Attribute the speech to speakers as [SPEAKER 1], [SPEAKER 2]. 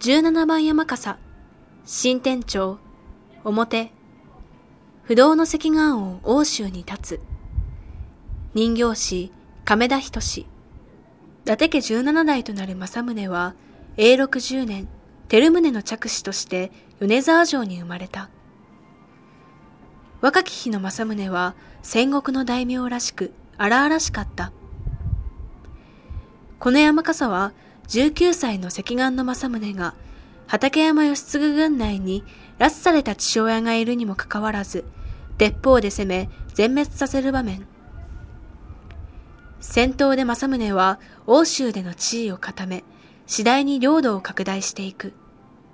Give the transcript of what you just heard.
[SPEAKER 1] 17番山笠、新天長、表、不動の石岩王欧州に立つ。人形師、亀田仁。伊達家17代となる政宗は、永禄10年、照宗の着手として米沢城に生まれた。若き日の政宗は戦国の大名らしく荒々しかった。この山笠は19歳の赤眼の政宗が畠山義次軍内に拉致された父親がいるにもかかわらず、鉄砲で攻め全滅させる場面。戦闘で政宗は欧州での地位を固め、次第に領土を拡大していく。